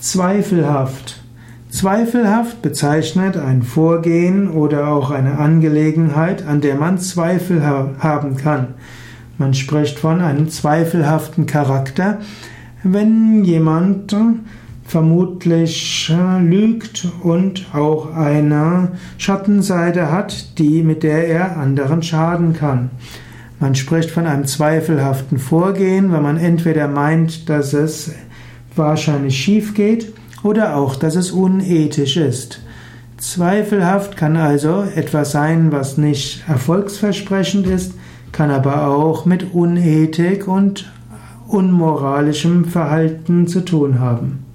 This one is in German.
Zweifelhaft. Zweifelhaft bezeichnet ein Vorgehen oder auch eine Angelegenheit, an der man Zweifel haben kann. Man spricht von einem zweifelhaften Charakter, wenn jemand vermutlich äh, lügt und auch eine Schattenseite hat, die mit der er anderen schaden kann. Man spricht von einem zweifelhaften Vorgehen, wenn man entweder meint, dass es wahrscheinlich schief geht oder auch, dass es unethisch ist. Zweifelhaft kann also etwas sein, was nicht erfolgsversprechend ist, kann aber auch mit Unethik und unmoralischem Verhalten zu tun haben.